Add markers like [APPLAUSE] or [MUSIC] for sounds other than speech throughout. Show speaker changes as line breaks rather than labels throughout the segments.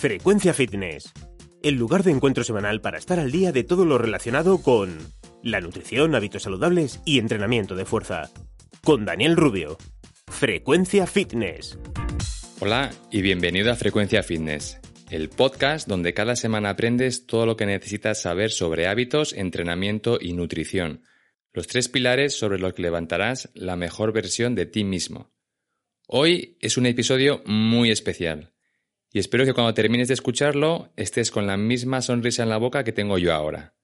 Frecuencia Fitness, el lugar de encuentro semanal para estar al día de todo lo relacionado con la nutrición, hábitos saludables y entrenamiento de fuerza. Con Daniel Rubio. Frecuencia Fitness.
Hola y bienvenido a Frecuencia Fitness, el podcast donde cada semana aprendes todo lo que necesitas saber sobre hábitos, entrenamiento y nutrición. Los tres pilares sobre los que levantarás la mejor versión de ti mismo. Hoy es un episodio muy especial y espero que cuando termines de escucharlo estés con la misma sonrisa en la boca que tengo yo ahora.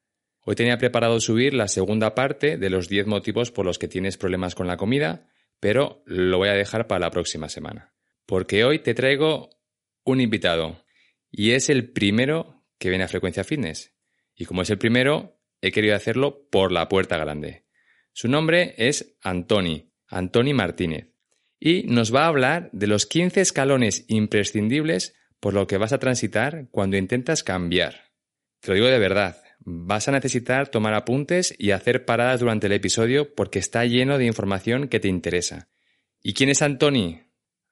Hoy tenía preparado subir la segunda parte de los 10 motivos por los que tienes problemas con la comida, pero lo voy a dejar para la próxima semana. Porque hoy te traigo un invitado y es el primero que viene a Frecuencia Fitness. Y como es el primero, he querido hacerlo por la puerta grande. Su nombre es Antoni, Antoni Martínez y nos va a hablar de los 15 escalones imprescindibles por lo que vas a transitar cuando intentas cambiar. Te lo digo de verdad, vas a necesitar tomar apuntes y hacer paradas durante el episodio porque está lleno de información que te interesa. ¿Y quién es Antoni?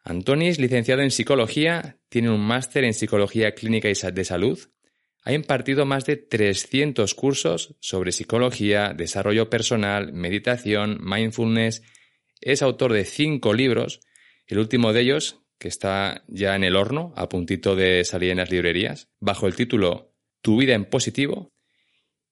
Antoni es licenciado en psicología, tiene un máster en psicología clínica y de salud, ha impartido más de 300 cursos sobre psicología, desarrollo personal, meditación, mindfulness es autor de cinco libros, el último de ellos, que está ya en el horno, a puntito de salir en las librerías, bajo el título Tu vida en positivo,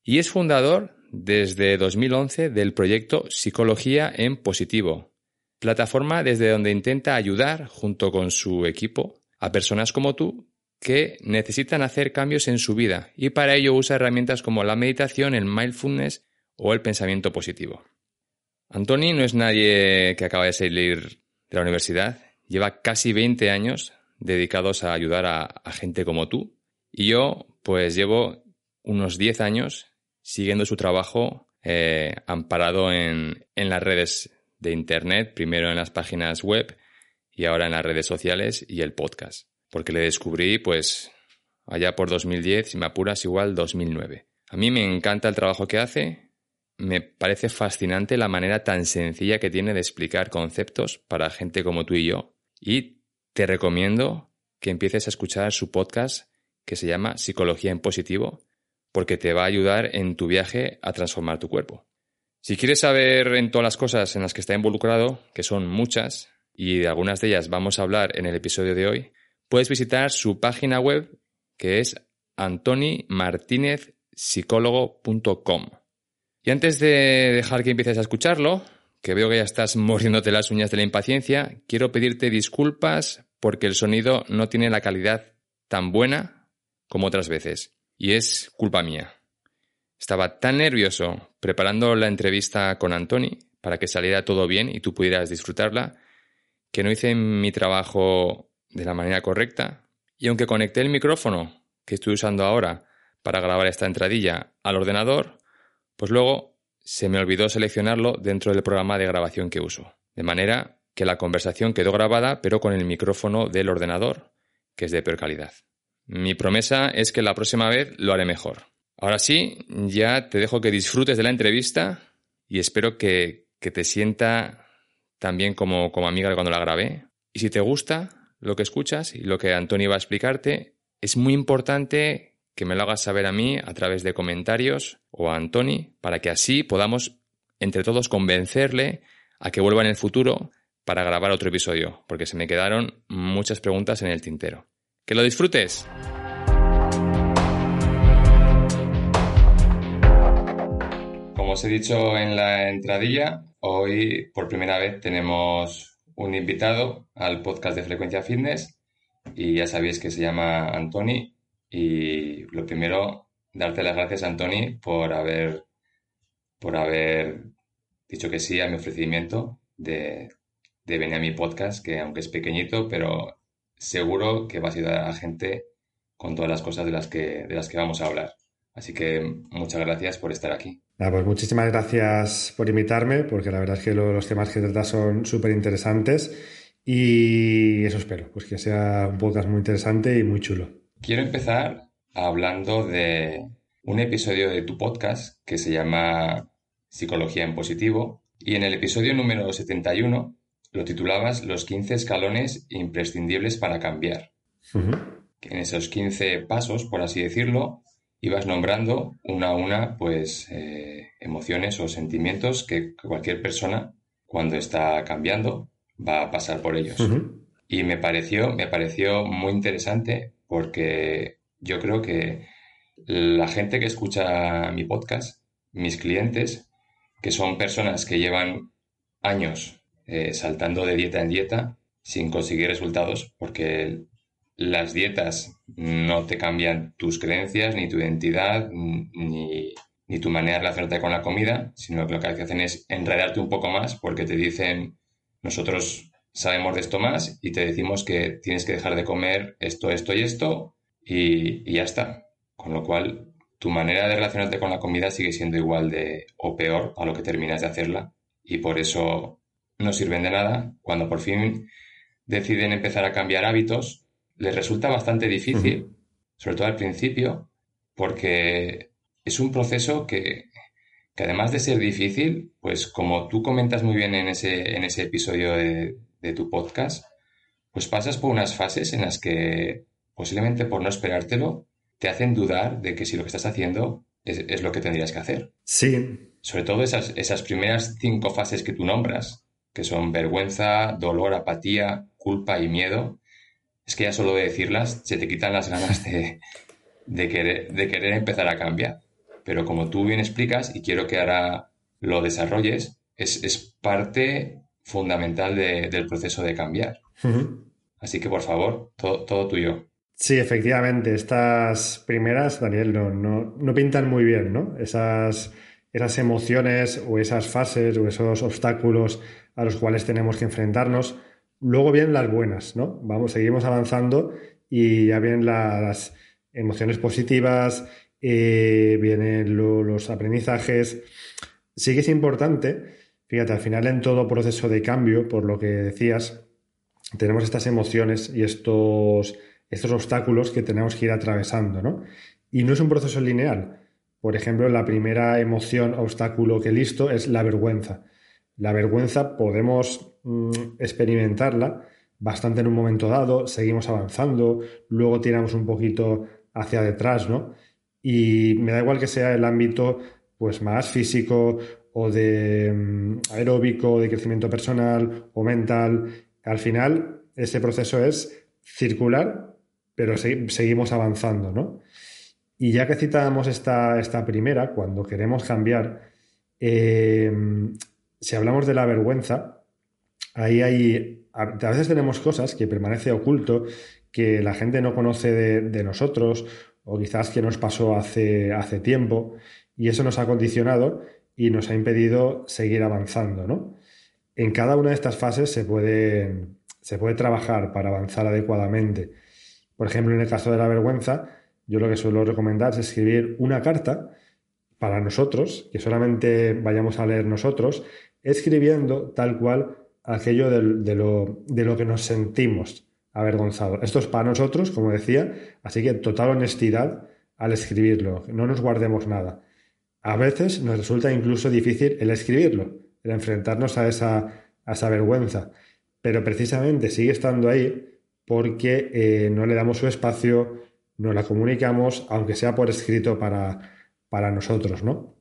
y es fundador desde 2011 del proyecto Psicología en Positivo, plataforma desde donde intenta ayudar, junto con su equipo, a personas como tú que necesitan hacer cambios en su vida y para ello usa herramientas como la meditación, el mindfulness o el pensamiento positivo. Antoni no es nadie que acaba de salir de la universidad. Lleva casi 20 años dedicados a ayudar a, gente como tú. Y yo, pues llevo unos 10 años siguiendo su trabajo eh, amparado en, en las redes de Internet, primero en las páginas web y ahora en las redes sociales y el podcast. Porque le descubrí, pues, allá por 2010, si me apuras, igual 2009. A mí me encanta el trabajo que hace, me parece fascinante la manera tan sencilla que tiene de explicar conceptos para gente como tú y yo. Y te recomiendo que empieces a escuchar su podcast que se llama Psicología en Positivo, porque te va a ayudar en tu viaje a transformar tu cuerpo. Si quieres saber en todas las cosas en las que está involucrado, que son muchas, y de algunas de ellas vamos a hablar en el episodio de hoy, puedes visitar su página web que es antonimartinezpsicólogo.com. Y antes de dejar que empieces a escucharlo, que veo que ya estás mordiéndote las uñas de la impaciencia, quiero pedirte disculpas porque el sonido no tiene la calidad tan buena como otras veces. Y es culpa mía. Estaba tan nervioso preparando la entrevista con Antoni para que saliera todo bien y tú pudieras disfrutarla, que no hice mi trabajo de la manera correcta. Y aunque conecté el micrófono que estoy usando ahora para grabar esta entradilla al ordenador, pues luego se me olvidó seleccionarlo dentro del programa de grabación que uso. De manera que la conversación quedó grabada pero con el micrófono del ordenador, que es de peor calidad. Mi promesa es que la próxima vez lo haré mejor. Ahora sí, ya te dejo que disfrutes de la entrevista y espero que, te sienta tan bien como, como amiga cuando la grabé. Y si te gusta lo que escuchas y lo que Antonio va a explicarte, es muy importante que me lo hagas saber a mí a través de comentarios o a Antoni, para que así podamos entre todos convencerle a que vuelva en el futuro para grabar otro episodio, porque se me quedaron muchas preguntas en el tintero. ¡Que lo disfrutes! Como os he dicho en la entradilla, hoy por primera vez tenemos un invitado al podcast de Frecuencia Fitness y ya sabéis que se llama Antoni y lo primero, darte las gracias, Antoni, por haber, por haber dicho que sí a mi ofrecimiento de, venir a mi podcast, que aunque es pequeñito, pero seguro que va a ayudar a la gente con todas las cosas de las que, de las que vamos a hablar. Así que muchas gracias por estar aquí.
pues muchísimas gracias por invitarme, porque la verdad es que los temas que tratas son súper interesantes y eso espero, pues que sea un podcast muy interesante y muy chulo.
Quiero empezar hablando de un episodio de tu podcast que se llama Psicología en Positivo y en el episodio número 71 lo titulabas Los 15 escalones imprescindibles para cambiar. En esos 15 pasos, por así decirlo, ibas nombrando una a una, pues, eh, emociones o sentimientos que cualquier persona, cuando está cambiando, va a pasar por ellos. Y me pareció, me pareció muy interesante porque yo creo que la gente que escucha mi podcast, mis clientes, que son personas que llevan años eh, saltando de dieta en dieta sin conseguir resultados, porque las dietas no te cambian tus creencias, ni tu identidad, ni, tu manera de relacionarte con la comida, sino que lo que hacen es enredarte un poco más porque te dicen, nosotros sabemos de esto más y te decimos que tienes que dejar de comer esto, esto y esto y, y ya está. Con lo cual, tu manera de relacionarte con la comida sigue siendo igual de o peor a lo que terminas de hacerla y por eso no sirven de nada cuando por fin deciden empezar a cambiar hábitos les resulta bastante difícil, sobre todo al principio, porque es un proceso que, además de ser difícil, pues como tú comentas muy bien en ese, en ese episodio de, tu podcast, pues pasas por unas fases en las que posiblemente por no esperártelo, te hacen dudar de que si lo que estás haciendo es, lo que tendrías que hacer.
Sí.
Sobre todo esas, esas primeras cinco fases que tú nombras, que son vergüenza, dolor, apatía, culpa y miedo, es que ya solo de decirlas se te quitan las ganas de, querer, de querer empezar a cambiar. Pero como tú bien explicas, y quiero que ahora lo desarrolles, es, parte fundamental del proceso de cambiar. Así que, por favor, todo, tuyo.
Sí, efectivamente, estas primeras, Daniel, no, no, pintan muy bien, ¿no? Esas, esas emociones o esas fases o esos obstáculos a los cuales tenemos que enfrentarnos Luego vienen las buenas, ¿no? Vamos, seguimos avanzando y ya vienen las emociones positivas, eh, vienen los aprendizajes. Sí que es importante, fíjate, al final en todo proceso de cambio, por lo que decías, tenemos estas emociones y estos, estos obstáculos que tenemos que ir atravesando, ¿no? Y no es un proceso lineal. Por ejemplo, la primera emoción, obstáculo que listo es la vergüenza. La vergüenza podemos mm, experimentarla bastante en un momento dado, seguimos avanzando, luego tiramos un poquito hacia detrás, ¿no? Y me da igual que sea el ámbito pues más físico o de mm, aeróbico, de crecimiento personal o mental. Al final, ese proceso es circular, pero seguimos avanzando, ¿no? Y ya que citábamos esta, esta primera, cuando queremos cambiar, eh, si hablamos de la vergüenza, ahí hay, a, veces tenemos cosas que permanece oculto, que la gente no conoce de, nosotros, o quizás que nos pasó hace, hace tiempo, y eso nos ha condicionado y nos ha impedido seguir avanzando, ¿no? En cada una de estas fases se puede, se puede trabajar para avanzar adecuadamente. Por ejemplo, en el caso de la vergüenza, yo lo que suelo recomendar es escribir una carta para nosotros, que solamente vayamos a leer nosotros, escribiendo tal cual aquello de, lo, de lo que nos sentimos avergonzados. Esto es para nosotros, como decía, así que total honestidad al escribirlo, no nos guardemos nada. A veces nos resulta incluso difícil el escribirlo, el enfrentarnos a esa, a esa vergüenza, pero precisamente sigue estando ahí porque eh, no le damos su espacio, no la comunicamos, aunque sea por escrito para, para nosotros, ¿no?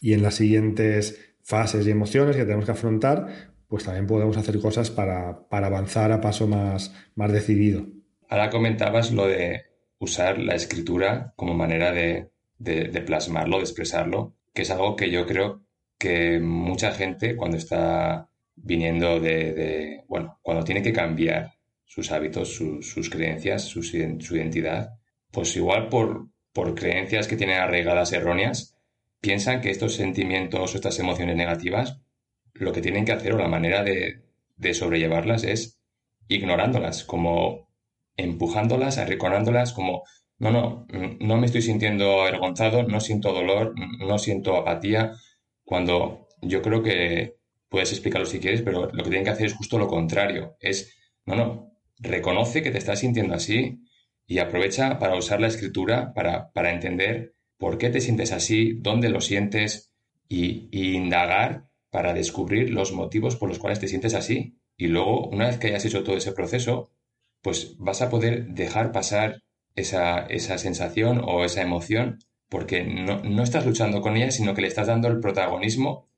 Y en las siguientes fases y emociones que tenemos que afrontar, pues también podemos hacer cosas para, avanzar a paso más, más decidido.
Ahora comentabas lo de usar la escritura como manera de, plasmarlo, de expresarlo, que es algo que yo creo que mucha gente cuando está viniendo de, bueno, cuando tiene que cambiar sus hábitos, sus creencias, su, identidad, pues igual por, por creencias que tienen arraigadas erróneas, piensan que estos sentimientos o estas emociones negativas, lo que tienen que hacer o la manera de, de sobrellevarlas es ignorándolas, como empujándolas, arrinconándolas, como, no, no, no me estoy sintiendo avergonzado, no siento dolor, no siento apatía, cuando yo creo que puedes explicarlo si quieres, pero lo que tienen que hacer es justo lo contrario, es, no, no, reconoce que te estás sintiendo así y aprovecha para usar la escritura para, para entender por qué te sientes así, dónde lo sientes y, y indagar para descubrir los motivos por los cuales te sientes así. Y luego, una vez que hayas hecho todo ese proceso, pues vas a poder dejar pasar esa, esa sensación o esa emoción porque no, no, estás luchando con ella, sino que le estás dando el protagonismo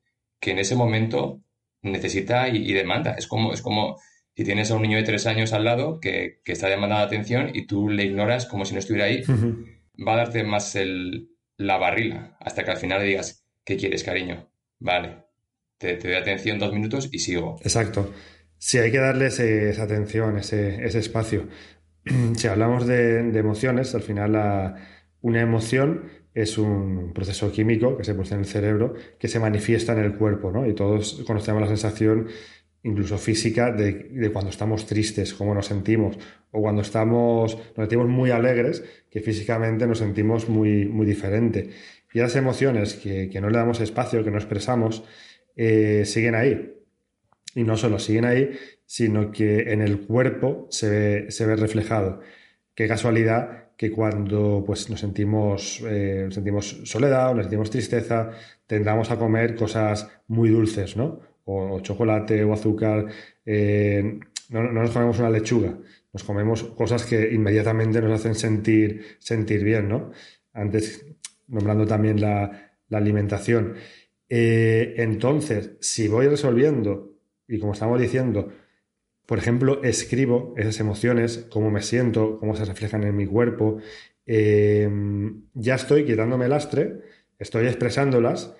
que en ese momento necesita y, demanda. Es como, es como si tienes a un niño de tres años al lado que, que está demandando atención y tú le ignoras como si no estuviera ahí, va a darte más el, la barrila hasta que al final le digas, ¿qué quieres, cariño? Vale, te, te doy atención dos minutos y sigo.
Exacto. Sí, hay que darle esa atención, ese, ese espacio. [CLEARS THROAT] si hablamos de, emociones, al final una emoción es un proceso químico que se produce en el cerebro que se manifiesta en el cuerpo, ¿no? Y todos conocemos la sensación incluso física de, cuando estamos tristes, cómo nos sentimos, o cuando estamos, nos sentimos muy alegres, que físicamente nos sentimos muy, muy diferente. Y las emociones que, no le damos espacio, que no expresamos, eh, siguen ahí. Y no solo siguen ahí, sino que en el cuerpo se ve, se ve reflejado. Qué casualidad que cuando pues, nos, sentimos, eh, sentimos soledad o nos sentimos tristeza, tendamos a comer cosas muy dulces, ¿no? O, chocolate o azúcar. Eh, no, no, nos comemos una lechuga, nos comemos cosas que inmediatamente nos hacen sentir, sentir bien, ¿no? Antes, nombrando también la, la alimentación. Eh, entonces, si voy resolviendo y como estamos diciendo, por ejemplo, escribo esas emociones, cómo me siento, cómo se reflejan en mi cuerpo, em, ya estoy quitándome lastre, estoy expresándolas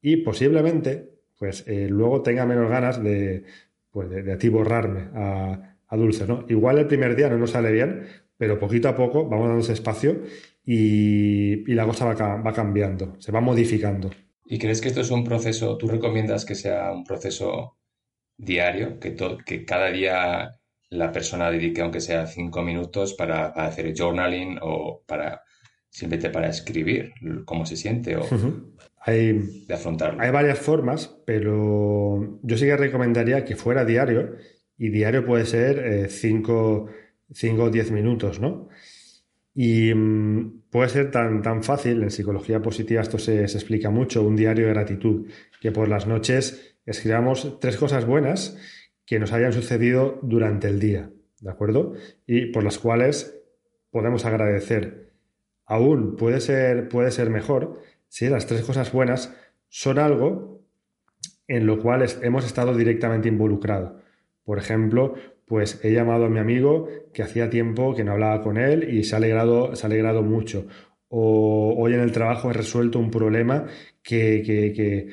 y posiblemente, pues eh, luego tenga menos ganas de, pues, de, atiborrarme a, dulce, ¿no? Igual el primer día no nos sale bien, pero poquito a poco vamos dando ese espacio y, la cosa va, va cambiando, se va modificando.
¿Y crees que esto es un proceso, tú recomiendas que sea un proceso diario, que, que cada día la persona dedique aunque sea cinco minutos para, hacer journaling o para simplemente para escribir cómo se siente o
hay,
de afrontarlo.
Hay varias formas, pero yo sí que recomendaría que fuera diario y diario puede ser 5 eh, o 10 minutos, ¿no? Y mm, puede ser tan, tan fácil, en psicología positiva esto se, se explica mucho, un diario de gratitud, que por las noches escribamos tres cosas buenas que nos hayan sucedido durante el día, ¿de acuerdo? Y por las cuales podemos agradecer. Aún puede ser, puede ser mejor si las tres cosas buenas son algo en lo cual hemos estado directamente involucrados. Por ejemplo, pues he llamado a mi amigo que hacía tiempo que no hablaba con él y se ha alegrado, se ha alegrado mucho. O hoy en el trabajo he resuelto un problema que, que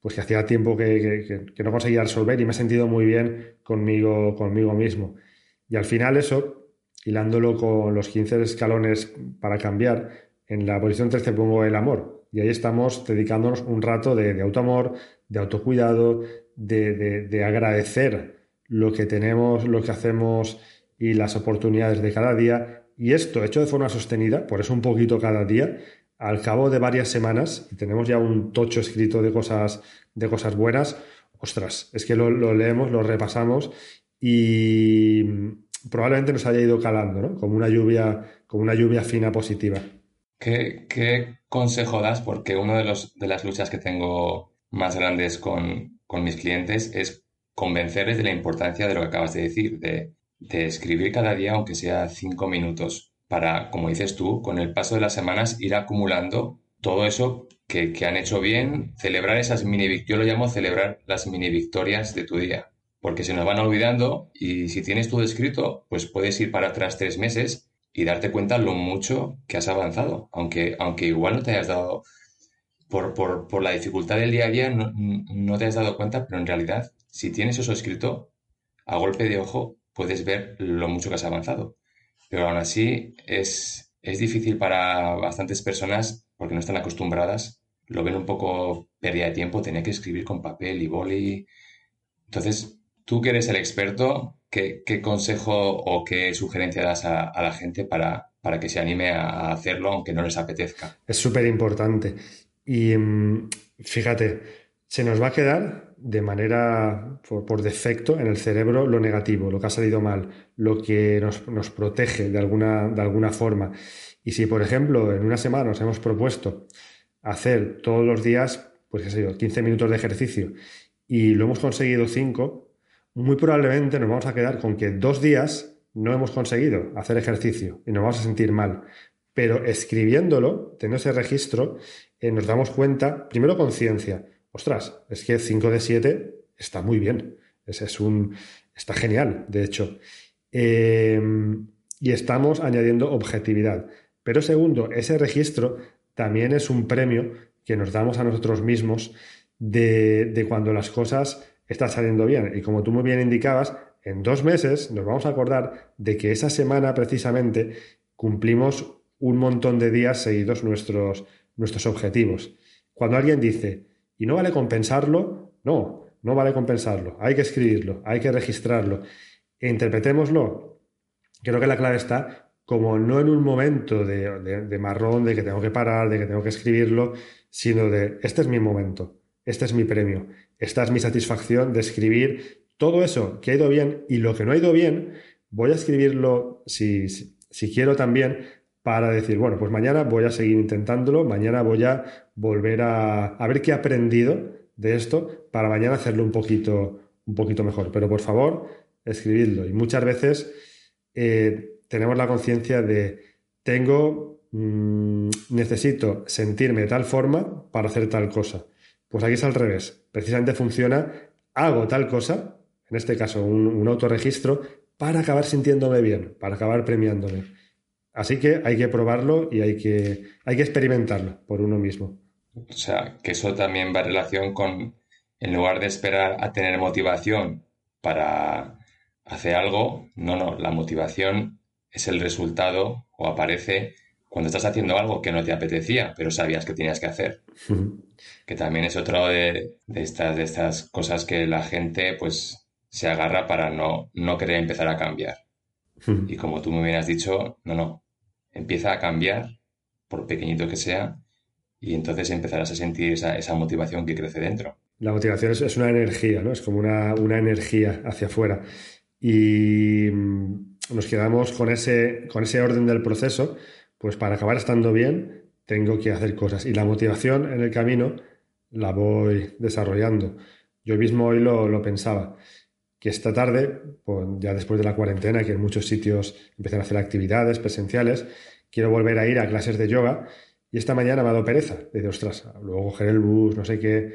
pues que hacía tiempo que, no conseguía resolver y me he sentido muy bien conmigo, conmigo mismo. Y al final eso, hilándolo con los 15 escalones para cambiar, en la posición 13 pongo el amor. Y ahí estamos dedicándonos un rato de, de autoamor, de autocuidado, de, de, agradecer lo que tenemos, lo que hacemos y las oportunidades de cada día. Y esto hecho de forma sostenida, por eso un poquito cada día, al cabo de varias semanas, y tenemos ya un tocho escrito de cosas, de cosas buenas, ostras, es que lo, leemos, lo repasamos y probablemente nos haya ido calando, ¿no? Como una lluvia, como una lluvia fina positiva.
¿Qué, consejo das? Porque una de, los, de las luchas que tengo más grandes con, con, mis clientes es convencerles de la importancia de lo que acabas de decir, de, de escribir cada día, aunque sea cinco minutos, para, como dices tú, con el paso de las semanas ir acumulando todo eso que, han hecho bien, celebrar esas mini yo lo llamo celebrar las mini victorias de tu día, porque se nos van olvidando y si tienes todo escrito, pues puedes ir para atrás tres meses y darte cuenta lo mucho que has avanzado, aunque, aunque igual no te hayas dado, por, por, la dificultad del día a día, no te has dado cuenta, pero en realidad, si tienes eso escrito, a golpe de ojo puedes ver lo mucho que has avanzado. Pero aún así es, es difícil para bastantes personas porque no están acostumbradas, lo ven un poco pérdida de tiempo, tener que escribir con papel y boli. Entonces, Tú que eres el experto, ¿qué, consejo o qué sugerencia das a, la gente para, para, que se anime a hacerlo aunque no les apetezca?
Es súper importante. Y mm, fíjate, se nos va a quedar de manera, por, defecto, en el cerebro lo negativo, lo que ha salido mal, lo que nos, protege de alguna, de alguna forma. Y si, por ejemplo, en una semana nos hemos propuesto hacer todos los días, pues qué sé yo, 15 minutos de ejercicio y lo hemos conseguido 5, muy probablemente nos vamos a quedar con que dos días no hemos conseguido hacer ejercicio y nos vamos a sentir mal. Pero escribiéndolo, teniendo ese registro, eh, nos damos cuenta, primero conciencia, ostras, es que 5 de 7 está muy bien, ese es un, está genial, de hecho. Eh, y estamos añadiendo objetividad. Pero segundo, ese registro también es un premio que nos damos a nosotros mismos de, cuando las cosas están saliendo bien. Y como tú muy bien indicabas, en dos meses nos vamos a acordar de que esa semana precisamente cumplimos un montón de días seguidos nuestros, nuestros objetivos. Cuando alguien dice, ¿y no vale compensarlo? No, no vale compensarlo. Hay que escribirlo, hay que registrarlo. E interpretémoslo. Creo que la clave está como no en un momento de, marrón, de que tengo que parar, de que tengo que escribirlo, sino de, este es mi momento, este es mi premio, esta es mi satisfacción de escribir todo eso que ha ido bien y lo que no ha ido bien, voy a escribirlo si, si, quiero también para decir, bueno, pues mañana voy a seguir intentándolo, mañana voy a volver a, a ver qué he aprendido de esto para mañana hacerlo un poquito, un poquito mejor. Pero por favor, escribidlo. Y muchas veces eh, tenemos la conciencia de tengo, mm, necesito sentirme de tal forma para hacer tal cosa. Pues aquí es al revés. Precisamente funciona, hago tal cosa, en este caso un, autorregistro, para acabar sintiéndome bien, para acabar premiándome. Así que hay que probarlo y hay que, hay que experimentarlo por uno mismo.
O sea, que eso también va en relación con, en lugar de esperar a tener motivación para hacer algo, no, no, la motivación es el resultado o aparece cuando estás haciendo algo que no te apetecía, pero sabías que tenías que hacer. Que también es otro de, estas, de estas cosas que la gente pues se agarra para no, no querer empezar a cambiar. Y como tú me hubieras dicho, no, no, empieza a cambiar, por pequeñito que sea, y entonces empezarás a sentir esa, esa motivación que crece dentro.
La motivación es, es, una energía, ¿no? Es como una, una energía hacia afuera. Y nos quedamos con ese, con ese orden del proceso, pues para acabar estando bien tengo que hacer cosas y la motivación en el camino la voy desarrollando. Yo mismo hoy lo, pensaba, que esta tarde, pues ya después de la cuarentena, que en muchos sitios empiezan a hacer actividades presenciales, quiero volver a ir a clases de yoga y esta mañana me ha dado pereza. Dice, ostras, luego coger el bus, no sé qué,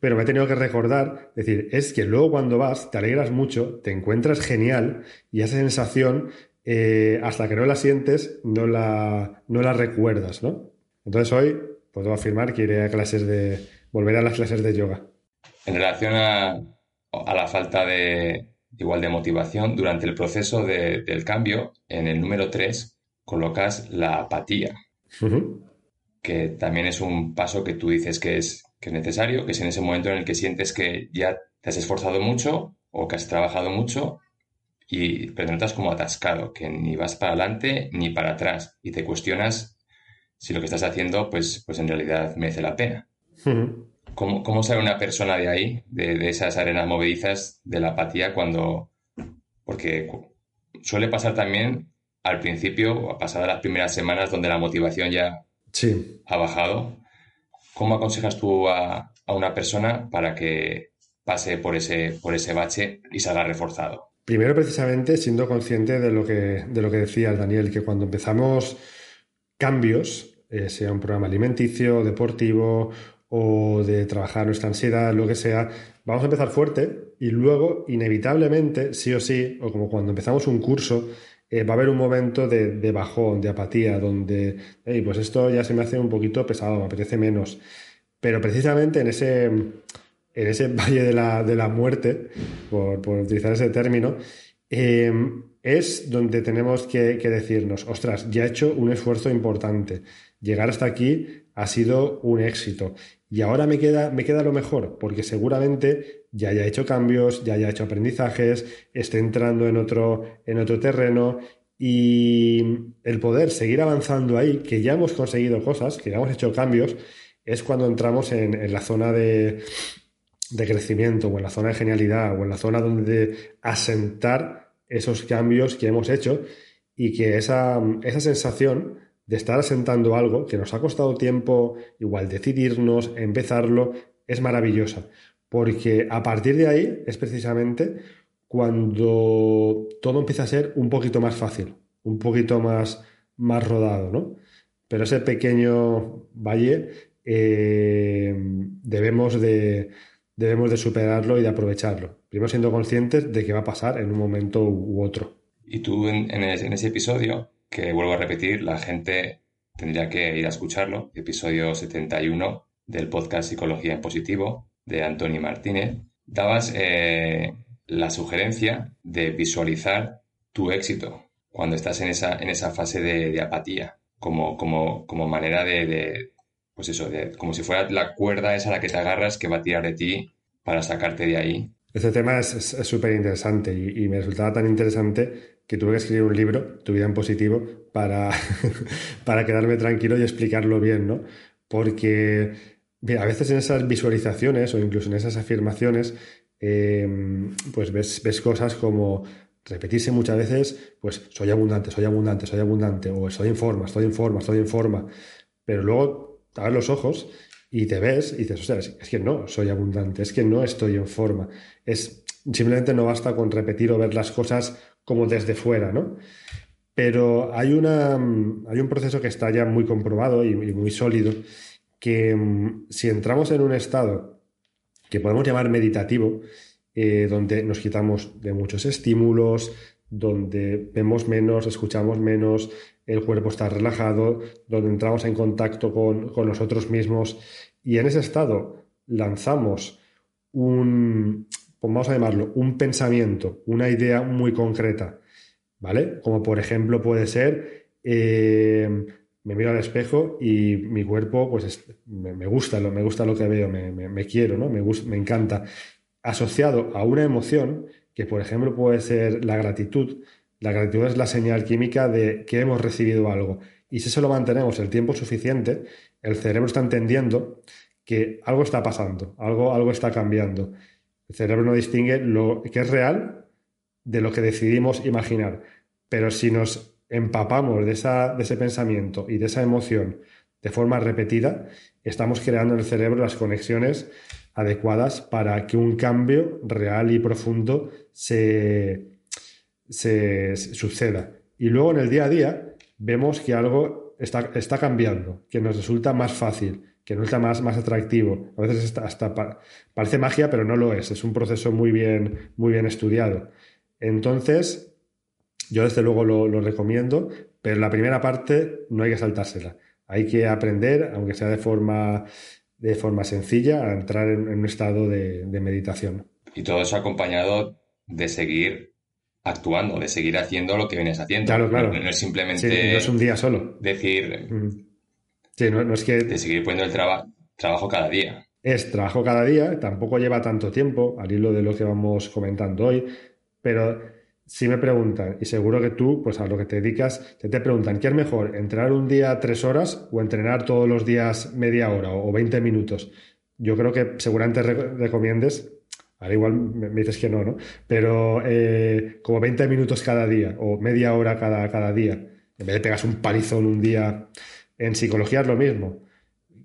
pero me he tenido que recordar, decir, es que luego cuando vas te alegras mucho, te encuentras genial y esa sensación, eh, hasta que no la sientes, no la, no la recuerdas, ¿no? Entonces hoy puedo afirmar que iré a clases de, volveré a las clases de yoga.
En relación a, la falta de, igual de motivación, durante el proceso del cambio, en el número 3 colocas la apatía, que también es un paso que tú dices que es que es necesario, que es en ese momento en el que sientes que ya te has esforzado mucho o que has trabajado mucho y te notas como atascado, que ni vas para adelante ni para atrás y te cuestionas si lo que estás haciendo pues, pues en realidad merece la pena. ¿Cómo, ¿Cómo, sale una persona de ahí, de, esas arenas movedizas, de la apatía cuando... Porque suele pasar también al principio, o pasadas las primeras semanas donde la motivación ya ha bajado, ¿Cómo aconsejas tú a, una persona para que pase por ese, por ese bache y salga reforzado?
Primero, precisamente, siendo consciente de lo que, de lo que decía Daniel, que cuando empezamos cambios, eh, sea un programa alimenticio, deportivo o de trabajar nuestra ansiedad, lo que sea, vamos a empezar fuerte y luego, inevitablemente, sí o sí, o como cuando empezamos un curso, eh, va a haber un momento de, bajón, de apatía, donde, pues esto ya se me hace un poquito pesado, me apetece menos. Pero precisamente en ese, en ese [LAUGHS] valle de la, muerte, por, utilizar ese término, em, es donde tenemos que, decirnos, ostras, ya he hecho un esfuerzo importante. Llegar hasta aquí ha sido un éxito. Y ahora me queda, me queda lo mejor, porque seguramente ya haya hecho cambios, ya haya hecho aprendizajes, esté entrando en otro, en otro terreno y el poder seguir avanzando ahí, que ya hemos conseguido cosas, que ya hemos hecho cambios, es cuando entramos en, la zona de, crecimiento o en la zona de genialidad o en la zona donde asentar esos cambios que hemos hecho y que esa, esa sensación de estar asentando algo que nos ha costado tiempo, igual decidirnos, empezarlo, es maravillosa. Porque a partir de ahí es precisamente cuando todo empieza a ser un poquito más fácil, un poquito más, más rodado, ¿no? Pero ese pequeño valle eh, debemos, de, debemos de superarlo y de aprovecharlo. Primero siendo conscientes de que va a pasar en un momento u otro.
Y tú en, ese episodio, que vuelvo a repetir, la gente tendría que ir a escucharlo, episodio 71 del podcast Psicología en Positivo de Antonio Martínez, dabas eh, la sugerencia de visualizar tu éxito cuando estás en esa, en esa fase de, apatía, como, como, como manera de, pues eso, de, como si fuera la cuerda esa a la que te agarras que va a tirar de ti para sacarte de ahí.
Este tema es súper interesante y, me resultaba tan interesante que tuve que escribir un libro, Tu vida en positivo, para, [LAUGHS] para quedarme tranquilo y explicarlo bien, ¿no? Porque a veces en esas visualizaciones o incluso en esas afirmaciones Em, pues ves, ves cosas como repetirse muchas veces, pues soy abundante, soy abundante, soy abundante, o estoy en forma, estoy en forma, estoy en forma. Pero luego te abres los ojos y te ves y dices, o sea, es, que no soy abundante, es que no estoy en forma. Es, simplemente no basta con repetir o ver las cosas como desde fuera, ¿no? Pero hay, una, hay un proceso que está ya muy comprobado y, muy sólido, que mm, si entramos en un estado que podemos llamar meditativo, eh, donde nos quitamos de muchos estímulos, donde vemos menos, escuchamos menos, el cuerpo está relajado, donde entramos en contacto con, nosotros mismos y en ese estado lanzamos un, pues vamos a llamarlo, un pensamiento, una idea muy concreta, ¿vale? Como por ejemplo puede ser, eh, me miro al espejo y mi cuerpo, pues me, gusta, me gusta lo que veo, me, quiero, ¿no? Me, me encanta. Asociado a una emoción, que por ejemplo puede ser la gratitud. La gratitud es la señal química de que hemos recibido algo. Y si eso lo mantenemos el tiempo suficiente, el cerebro está entendiendo que algo está pasando, algo, algo está cambiando. El cerebro no distingue lo que es real de lo que decidimos imaginar. Pero si nos empapamos de, esa, de ese pensamiento y de esa emoción de forma repetida, estamos creando en el cerebro las conexiones adecuadas para que un cambio real y profundo se, se, suceda. Y luego en el día a día vemos que algo está, está cambiando, que nos resulta más fácil, que resulta más, más atractivo. A veces hasta, parece magia, pero no lo es. Es un proceso muy bien, muy bien estudiado. Entonces, yo desde luego lo, recomiendo, pero la primera parte no hay que saltársela. Hay que aprender, aunque sea de forma, de forma sencilla, a entrar en, un estado de, meditación.
Y todo eso acompañado de seguir actuando, de seguir haciendo lo que vienes haciendo.
Claro, claro.
No, es simplemente.
no es un día solo.
Decir.
Sí, no, es que.
De seguir poniendo el trabajo cada día.
Es trabajo cada día, tampoco lleva tanto tiempo, al hilo de lo que vamos comentando hoy, pero si me preguntan, y seguro que tú, pues a lo que te dedicas, te, te preguntan, ¿qué es mejor, entrenar un día tres horas o entrenar todos los días media hora o, 20 minutos? Yo creo que seguramente recomiendes, al igual me, dices que no, ¿no? Pero eh, como 20 minutos cada día o media hora cada, cada día, en vez de pegas un palizón un día, en psicología es lo mismo.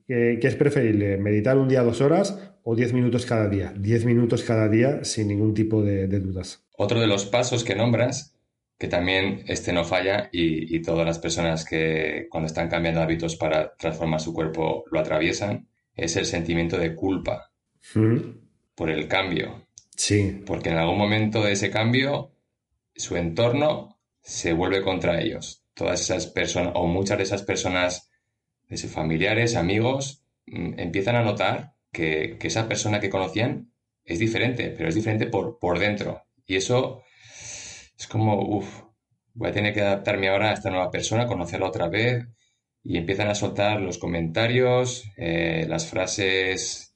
¿Qué, es preferible? ¿Meditar un día dos horas o 10 minutos cada día? 10 minutos cada día sin ningún tipo de dudas.
Otro de los pasos que nombras, que también este no falla y, todas las personas que cuando están cambiando hábitos para transformar su cuerpo lo atraviesan, es el sentimiento de culpa por el cambio.
Sí.
Porque en algún momento de ese cambio, su entorno se vuelve contra ellos. Todas esas personas, o muchas de esas personas, de sus familiares, amigos, mm, empiezan a notar que, esa persona que conocían es diferente, pero es diferente por, por dentro. Y eso es como, uff, voy a tener que adaptarme ahora a esta nueva persona, conocerla otra vez y empiezan a soltar los comentarios, eh, las frases,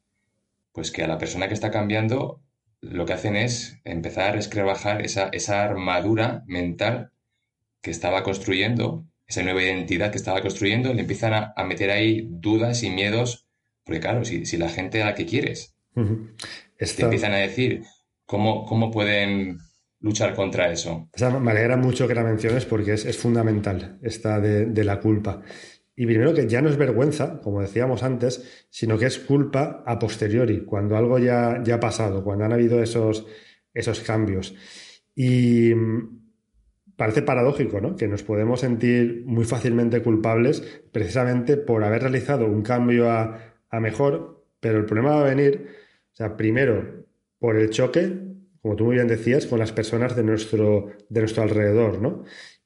pues que a la persona que está cambiando lo que hacen es empezar a resquebrajar esa, esa armadura mental que estaba construyendo, esa nueva identidad que estaba construyendo, le empiezan a, meter ahí dudas y miedos, porque claro, si, si la gente a la que quieres te empiezan a decir cómo, cómo pueden luchar contra eso.
me alegra mucho que la menciones porque es, fundamental esta de, la culpa. Y primero que ya no es vergüenza, como decíamos antes, sino que es culpa a posteriori, cuando algo ya, ya ha pasado, cuando han habido esos, esos cambios. Y parece paradójico, ¿no? Que nos podemos sentir muy fácilmente culpables precisamente por haber realizado un cambio a, a mejor, pero el problema va a venir, o sea, primero por el choque como tú muy bien decías, con las personas de nuestro, de nuestro alrededor, ¿no?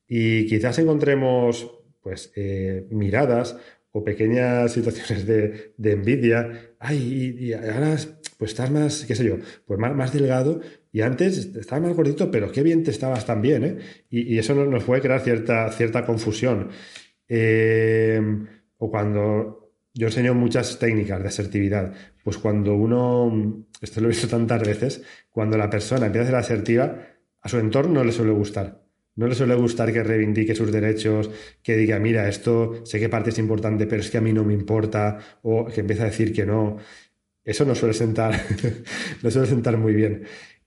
Y quizás encontremos, pues, eh, miradas o pequeñas situaciones de, envidia. Ay, y, ahora, pues estás más, qué sé yo, pues más, más, delgado y antes estabas más gordito, pero qué bien te estabas también, ¿eh? Y, eso nos, puede crear cierta, cierta confusión. Eh, o cuando yo enseño muchas técnicas de asertividad. Pues cuando uno, esto lo he visto tantas veces, cuando la persona empieza a ser asertiva, a su entorno no le suele gustar. No le suele gustar que reivindique sus derechos, que diga, mira, esto sé que parte es importante, pero es que a mí no me importa, o que empieza a decir que no. Eso no suele sentar, [LAUGHS] no suele sentar muy bien.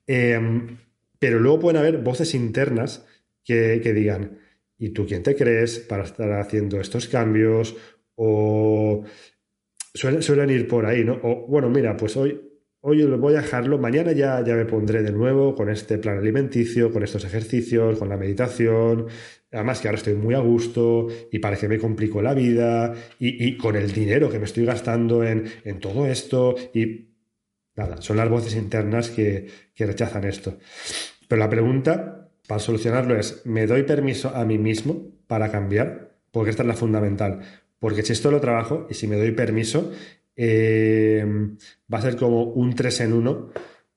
Em, pero luego pueden haber voces internas que, que digan, ¿y tú quién te crees para estar haciendo estos cambios? o suelen, ir por ahí, ¿no? O bueno, mira, pues hoy, hoy voy a dejarlo, mañana ya, ya me pondré de nuevo con este plan alimenticio, con estos ejercicios, con la meditación, además que ahora estoy muy a gusto y parece que me complico la vida y, con el dinero que me estoy gastando en, todo esto y son las voces internas que, que rechazan esto. Pero la pregunta para solucionarlo es, ¿me doy permiso a mí mismo para cambiar? Porque esta es la fundamental. Porque si esto lo trabajo y si me doy permiso, eh, va a ser como un 3 en 1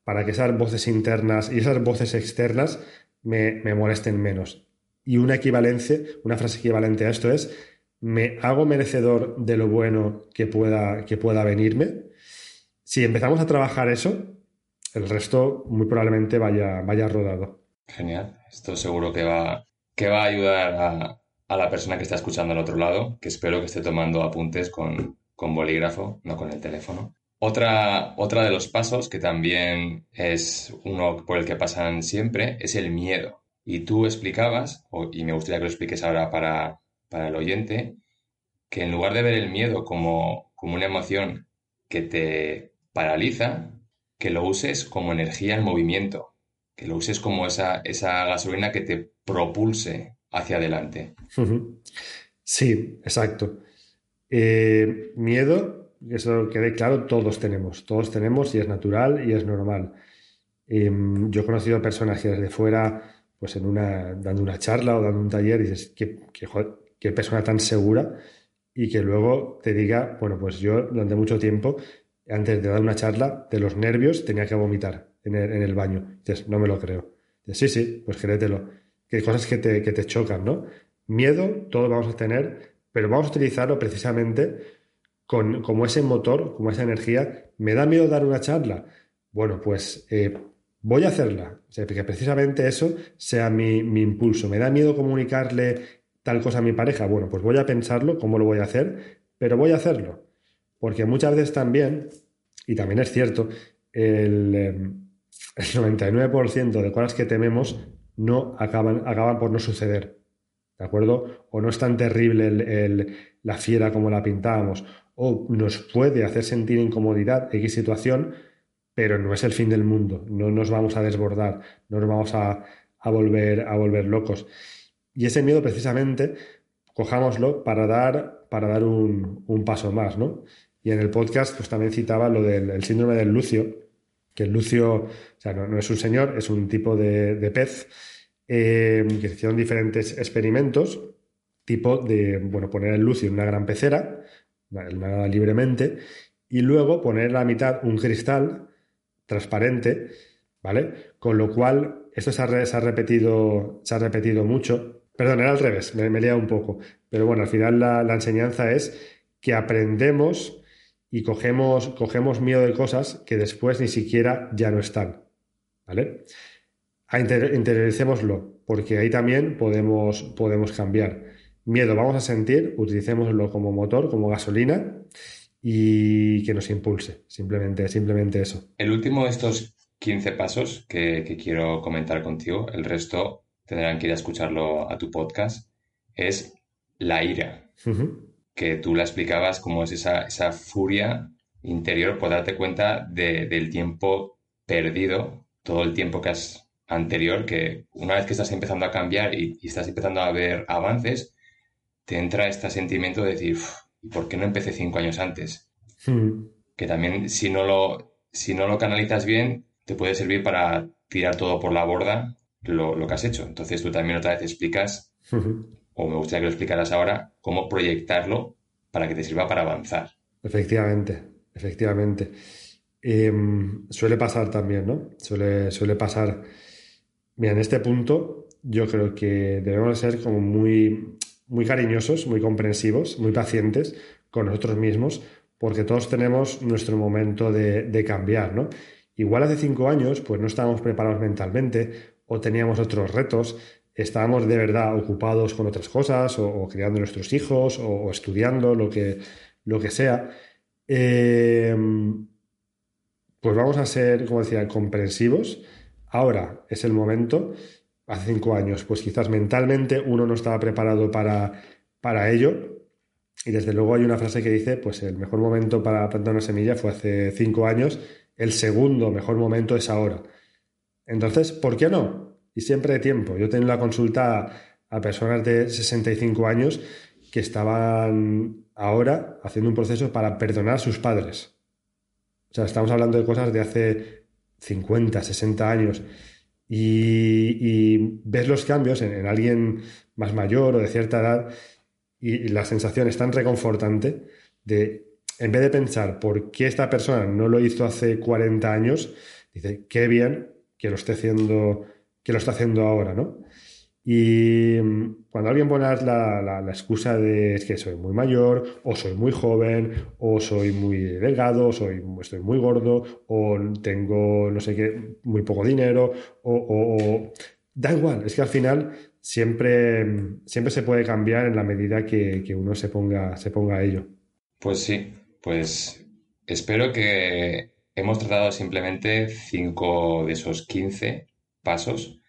para que esas voces internas y esas voces externas me, molesten menos. Y una equivalencia, una frase equivalente a esto es, me hago merecedor de lo bueno que pueda, que pueda venirme. Si empezamos a trabajar eso, el resto muy probablemente vaya, vaya rodado.
Genial. Esto seguro que va, que va a ayudar a, la persona que está escuchando al otro lado, que espero que esté tomando apuntes con, bolígrafo, no con el teléfono. Otra, otra de los pasos, que también es uno por el que pasan siempre, es el miedo. Y tú explicabas, y me gustaría que lo expliques ahora para, para el oyente, que en lugar de ver el miedo como, como una emoción que te paraliza, que lo uses como energía en movimiento, que lo uses como esa, esa gasolina que te propulse hacia adelante.
Sí, exacto. Eh, miedo, eso quede claro, todos tenemos, todos tenemos y es natural y es normal. Em, yo he conocido personas que desde fuera, pues en una, dando una charla o dando un taller, dices, qué, qué, persona tan segura y que luego te diga, bueno, pues yo durante mucho tiempo, antes de dar una charla, de los nervios tenía que vomitar en el, en el baño. Dices, no me lo creo. Dices, sí, sí, pues créetelo que hay cosas que te, que te chocan, ¿no? Miedo, todos vamos a tener, pero vamos a utilizarlo precisamente con, como ese motor, como esa energía. ¿Me da miedo dar una charla? Bueno, pues eh, voy a hacerla. Que precisamente eso sea mi, mi, impulso. ¿Me da miedo comunicarle tal cosa a mi pareja? Bueno, pues voy a pensarlo, cómo lo voy a hacer, pero voy a hacerlo. Porque muchas veces también, y también es cierto, el, em, el 99% de cosas que tememos no acaban, acaban por no suceder. ¿De acuerdo? O no es tan terrible la fiera como la pintábamos. O nos puede hacer sentir incomodidad X situación, pero no es el fin del mundo. No nos vamos a desbordar, no nos vamos a, volver, a volver locos. Y ese miedo, precisamente, cojámoslo para dar, para dar un, paso más, ¿no? Y en el podcast, pues también citaba lo del síndrome del Lucio, que el Lucio, o sea, no, es un señor, es un tipo de, pez, eh, que hicieron diferentes experimentos, tipo de, bueno, poner el Lucio en una gran pecera, nada libremente, y luego poner en la mitad un cristal transparente, ¿vale? Con lo cual, esto se ha, repetido, se ha repetido mucho, Perdón, era al revés, me, me he liado un poco. Pero bueno, al final la enseñanza es que aprendemos y cogemos, cogemos miedo de cosas que después ni siquiera ya no están. ¿Vale? A inter- interioricémoslo, porque ahí también podemos, podemos cambiar. Miedo vamos a sentir, utilicémoslo como motor, como gasolina y que nos impulse. Simplemente, simplemente eso.
El último de estos 15 pasos que, que quiero comentar contigo, el resto tendrán que ir a escucharlo a tu podcast, es la ira. Que tú la explicabas como es esa, esa furia interior por darte cuenta de- del tiempo perdido, todo el tiempo que has anterior, que una vez que estás empezando a cambiar y, y estás empezando a ver avances, te entra este sentimiento de decir, "Uf, ¿y por qué no empecé cinco años antes?
Ujú.
Que también si no lo, si no lo canalizas bien, te puede servir para tirar todo por la borda lo, lo que has hecho. Entonces tú también otra vez explicas
Ujú.
O me gustaría que lo explicaras ahora, cómo proyectarlo para que te sirva para avanzar.
Efectivamente, efectivamente. Em, suele pasar también, ¿no? Suele, suele pasar. Mira, en este punto yo creo que debemos ser como muy, muy cariñosos, muy comprensivos, muy pacientes con nosotros mismos, porque todos tenemos nuestro momento de, de cambiar, ¿no? Igual hace cinco años, pues no estábamos preparados mentalmente o teníamos otros retos, estábamos de verdad ocupados con otras cosas o, o criando nuestros hijos o, estudiando, lo que, lo que sea. Eh, pues vamos a ser, como decía, comprensivos. Ahora es el momento. Hace cinco años, pues quizás mentalmente uno no estaba preparado para, para ello. Y desde luego hay una frase que dice, pues el mejor momento para plantar una semilla fue hace cinco años, el segundo mejor momento es ahora. Entonces, ¿por qué no? Y siempre hay tiempo. Yo tengo la consulta a, personas de 65 años que estaban ahora haciendo un proceso para perdonar a sus padres. O sea, estamos hablando de cosas de hace 50, 60 años. Y, ves los cambios en, en, alguien más mayor o de cierta edad y, y la sensación es tan reconfortante de, en vez de pensar por qué esta persona no lo hizo hace 40 años, dice, qué bien que lo esté haciendo, que lo está haciendo ahora, ¿no? Y cuando alguien pone la, la, excusa de es que soy muy mayor, o soy muy joven, o soy muy delgado, o soy, estoy muy gordo, o tengo no sé qué, muy poco dinero, o, da igual, es que al final siempre, siempre se puede cambiar en la medida que, que uno se ponga, se ponga a ello.
Pues sí, pues espero que hemos tratado simplemente cinco de esos 15 pasos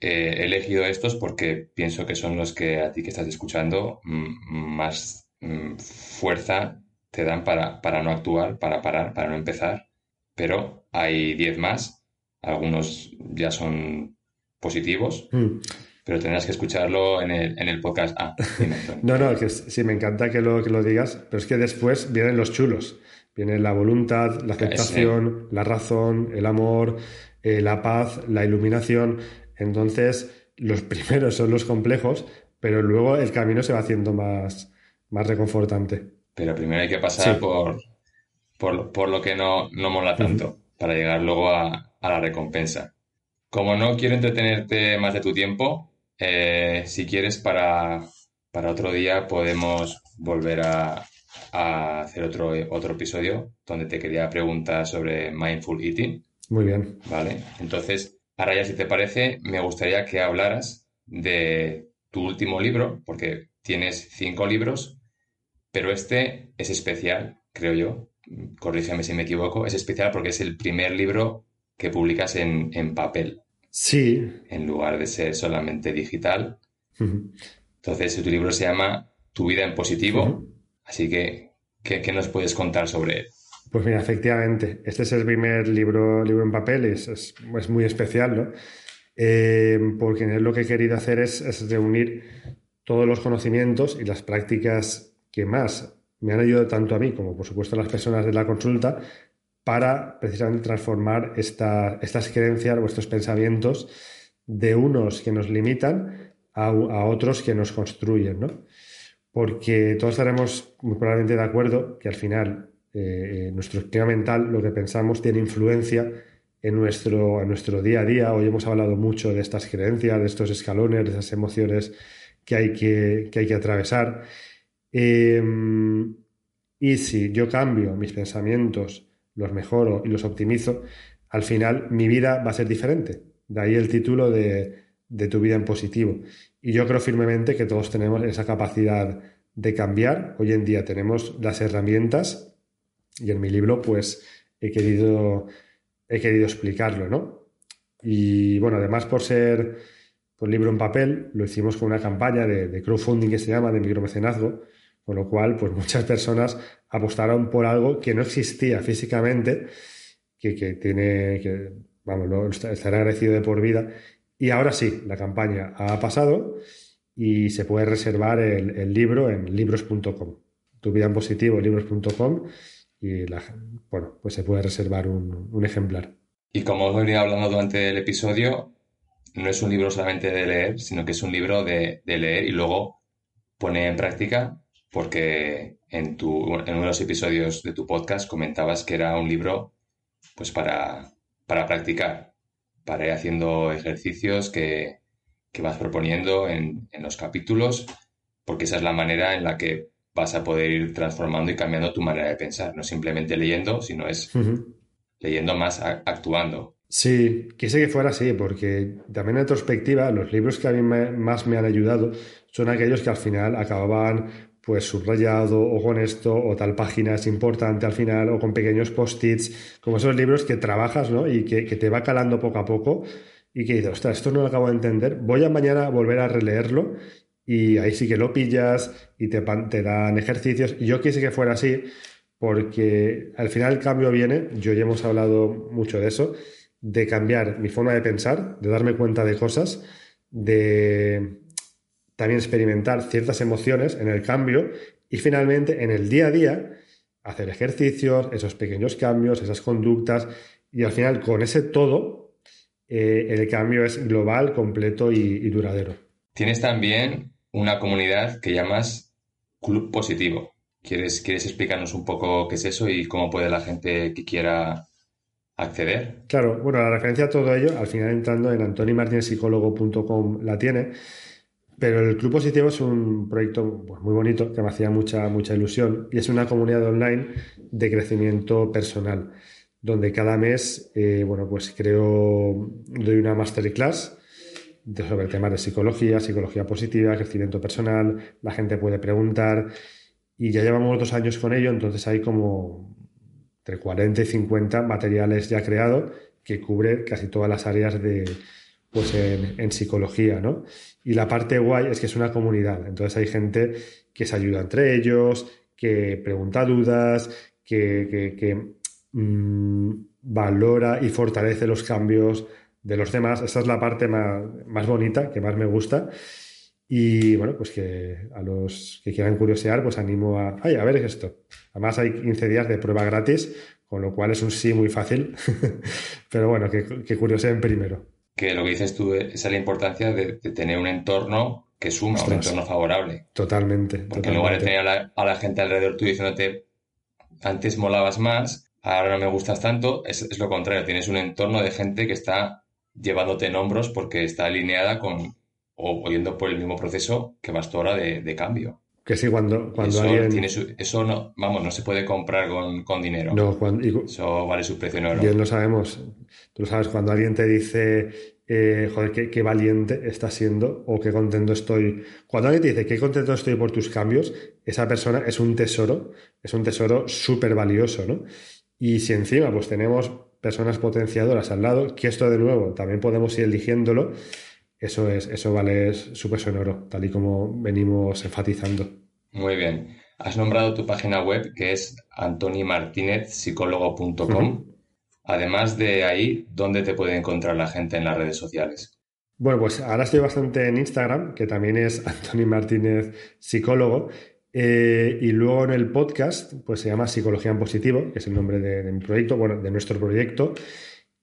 eh, he elegido estos porque pienso que son los que a ti que estás escuchando más mm, fuerza te dan para, para, no actuar, para parar, para no empezar. Pero hay 10 más, algunos ya son positivos, mm. pero tendrás que escucharlo en el, en el podcast. Ah, [LAUGHS]
no, no, que sí, me encanta que lo, que lo digas, pero es que después vienen los chulos. Viene la voluntad, la aceptación, la razón, el amor, eh, la paz, la iluminación. Entonces, los [LAUGHS] primeros son los complejos, pero luego el camino se va haciendo más, más reconfortante.
Pero primero hay que pasar sí. por, por, por, lo que no, no mola tanto, uh -huh. para llegar luego a, a, la recompensa. Como no quiero entretenerte más de tu tiempo, eh, si quieres para, para otro día podemos volver a, a hacer otro, otro episodio donde te quería preguntar sobre mindful eating.
Muy bien.
Vale, entonces Ahora ya, si te parece, me gustaría que hablaras de tu último libro, porque tienes cinco libros, pero este es especial, creo yo. Corrígeme si me equivoco. Es especial porque es el primer libro que publicas en, en papel.
Sí.
En lugar de ser solamente digital. Uh -huh. Entonces, tu libro se llama Tu vida en positivo. Uh -huh. Así que, ¿qué, ¿qué, nos puedes contar sobre él?
Pues mira, efectivamente, este es el primer libro, libro en papel es, muy especial, ¿no? Eh, porque lo que he querido hacer es, reunir todos los conocimientos y las prácticas que más me han ayudado tanto a mí como por supuesto a las personas de la consulta para precisamente transformar esta, estas creencias o estos pensamientos de unos que nos limitan a, a otros que nos construyen, ¿no? Porque todos estaremos muy probablemente de acuerdo que al final eh, nuestro esquema mental, lo que pensamos, tiene influencia en nuestro, en nuestro día a día. Hoy hemos hablado mucho de estas creencias, de estos escalones, de esas emociones que hay que, hay que atravesar. Em, y si yo cambio mis pensamientos, los mejoro y los optimizo, al final mi vida va a ser diferente. De ahí el título de, de tu vida en positivo. Y yo creo firmemente que todos tenemos esa capacidad de cambiar. Hoy en día tenemos las herramientas y en mi libro pues he querido, he querido explicarlo, ¿no? Y bueno, además por ser un libro en papel, lo hicimos con una campaña de, crowdfunding que se llama, de micromecenazgo, con lo cual pues [LAUGHS] muchas personas apostaron por algo que no existía físicamente, que, que tiene, que vamos, estará agradecido de por vida. Y ahora sí, la campaña ha pasado y se puede reservar el, libro en libros.com. Tu vida en positivo, libros.com y bueno, pues se puede reservar un, ejemplar.
Y como os venía hablando durante el episodio, no es un libro solamente de leer, sino que es un libro de, leer y luego poner en práctica, porque en, tu, en uno de los episodios de tu podcast comentabas que era un libro pues para, para practicar, para ir haciendo ejercicios que, que vas proponiendo en, los capítulos, porque esa es la manera en la que vas a poder ir transformando y cambiando tu manera de pensar, no simplemente leyendo, sino es leyendo más actuando.
Sí, quise que fuera así, porque también en retrospectiva, los libros que a mí más me han ayudado son aquellos que al final acababan pues subrayado o con esto o tal página es importante al final o con pequeños post-its, como esos libros que trabajas ¿no? y que, que, te va calando poco a poco y que dices, ostras, esto no lo acabo de entender, voy a mañana volver a releerlo y ahí sí que lo pillas y te, te dan ejercicios. Y yo quise que fuera así porque al final el cambio viene, yo ya hemos hablado mucho de eso, de cambiar mi forma de pensar, de darme cuenta de cosas, de también experimentar ciertas emociones en el cambio y finalmente en el día a día hacer ejercicios, esos pequeños cambios, esas conductas y al final con ese todo eh, el cambio es global, completo y, duradero.
Tienes también una comunidad que llamas Club Positivo. ¿Quieres, ¿Quieres explicarnos un poco qué es eso y cómo puede la gente que quiera acceder?
Claro, bueno, la referencia a todo ello, al final entrando en antonimartinezpsicólogo.com la tiene, pero el Club Positivo es un proyecto pues, muy bonito que me hacía mucha, mucha ilusión y es una comunidad online de crecimiento personal donde cada mes, eh, bueno, pues creo, doy una masterclass sobre temas de psicología, psicología positiva, crecimiento personal, la gente puede preguntar y ya llevamos dos años con ello, entonces hay como entre 40 y 50 materiales ya creados que cubre casi todas las áreas de, pues en, psicología, ¿no? Y la parte guay es que es una comunidad, entonces hay gente que se ayuda entre ellos, que pregunta dudas, que, que Mm, valora y fortalece los cambios de los demás. Esa es la parte más, bonita, que más me gusta. Y bueno, pues que a los que quieran curiosear, pues animo a, ay, a ver esto. Además hay 15 días de prueba gratis, con lo cual es un sí muy fácil. [LAUGHS] Pero bueno, que, que curioseen primero.
Que lo que dices tú es la importancia de, tener un entorno que suma, un entorno favorable.
Totalmente.
Porque en lugar de tener a la, a la gente alrededor tuyo diciéndote, antes molabas más, ahora no me gustas tanto, es, lo contrario, tienes un entorno de gente que está llevándote en hombros porque está alineada con o yendo por el mismo proceso que vas tú ahora de, cambio.
Que sí, cuando, cuando
eso
alguien...
eso no, vamos, no se puede comprar con, dinero.
No, cuando,
eso vale su precio en oro.
Bien lo sabemos. Tú lo sabes, cuando alguien te dice, eh, joder, qué, qué, valiente estás siendo o qué contento estoy. Cuando alguien te dice qué contento estoy por tus cambios, esa persona es un tesoro, es un tesoro súper valioso, ¿no? Y si encima pues tenemos personas potenciadoras al lado, que esto de nuevo también podemos ir eligiéndolo, eso es, eso vale su peso en oro, tal y como venimos enfatizando.
Muy bien. Has nombrado tu página web que es antonimartinezpsicólogo.com. Además de ahí, ¿dónde te puede encontrar la gente en las redes sociales?
Bueno, pues ahora estoy bastante en Instagram, que también es [LAUGHS] Martínez Psicólogo, eh, y luego en el podcast, pues se llama Psicología en Positivo, que es el nombre de, mi proyecto, bueno, de nuestro proyecto.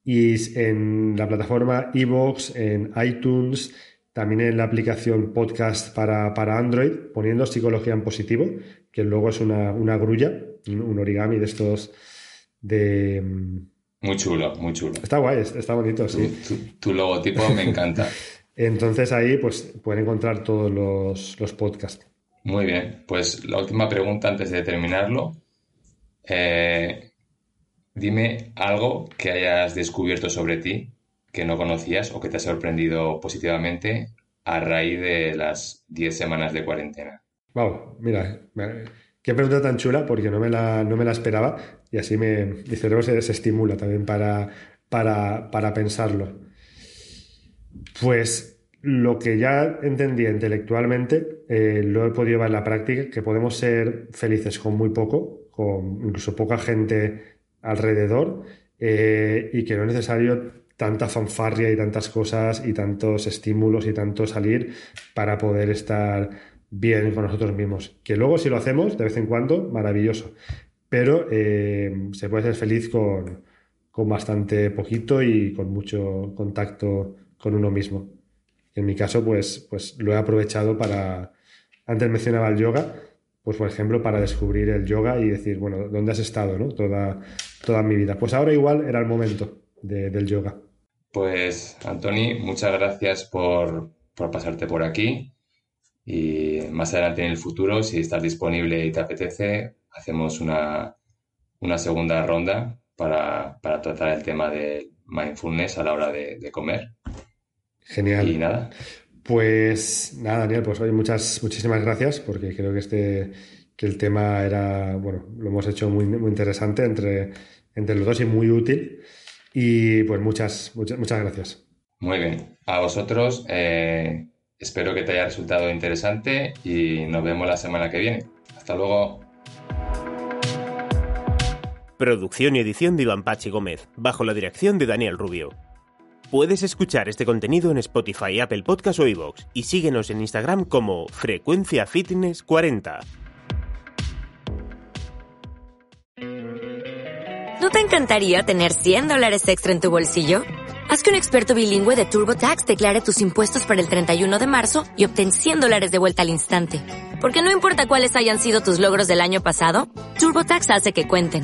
Y en la plataforma Evox, en iTunes, también en la aplicación podcast para, para, Android, poniendo Psicología en Positivo, que luego es una, una grulla, un origami de estos de,
Muy chulo, muy chulo.
Está guay, está bonito, sí.
Tu, logotipo me encanta. [LAUGHS]
Entonces ahí pues pueden encontrar todos los, podcasts.
Muy bien, pues la última pregunta antes de terminarlo. Eh, dime algo que hayas descubierto sobre ti que no conocías o que te ha sorprendido positivamente a raíz de las 10 semanas de cuarentena.
Wow, mira, qué pregunta tan chula porque no me la, no me la esperaba y así me, mi cerebro se, estimula también para, para, pensarlo. Pues lo que ya entendía intelectualmente eh, lo he podido llevar en la práctica, que podemos ser felices con muy poco, con incluso poca gente alrededor eh, y que no es necesario tanta fanfarria y tantas cosas y tantos estímulos y tanto salir para poder estar bien con nosotros mismos. Que luego si lo hacemos de vez en cuando, maravilloso. Pero eh, se puede ser feliz con, bastante poquito y con mucho contacto con uno mismo. En mi caso, pues, pues lo he aprovechado para, antes mencionaba el yoga, pues por ejemplo, para descubrir el yoga y decir, bueno, ¿dónde has estado ¿no? toda, toda mi vida? Pues ahora igual era el momento del yoga.
Pues, Antoni, muchas gracias por, pasarte por aquí. Y más adelante en el futuro, si estás disponible y te apetece, hacemos una, segunda ronda para, tratar el tema de mindfulness a la hora de, comer.
Genial.
Y nada.
Pues nada, Daniel, pues hoy muchas, muchísimas gracias porque creo que este que el tema era, bueno, lo hemos hecho muy, muy interesante entre, entre los dos y muy útil. Y pues muchas, muchas, muchas gracias.
Muy bien. A vosotros, eh, espero que te haya resultado interesante y nos vemos la semana que viene. Hasta luego.
Producción y edición de Iván Pachi Gómez, bajo la dirección de Daniel Rubio. Puedes escuchar este contenido en Spotify, Apple Podcast o iVoox y síguenos en Instagram como Frecuencia Fitness 40.
¿No te encantaría tener 100 dólares extra en tu bolsillo? Haz que un experto bilingüe de TurboTax declare tus impuestos para el 31 de marzo y obtén 100 dólares de vuelta al instante. Porque no importa cuáles hayan sido tus logros del año pasado, TurboTax hace que cuenten.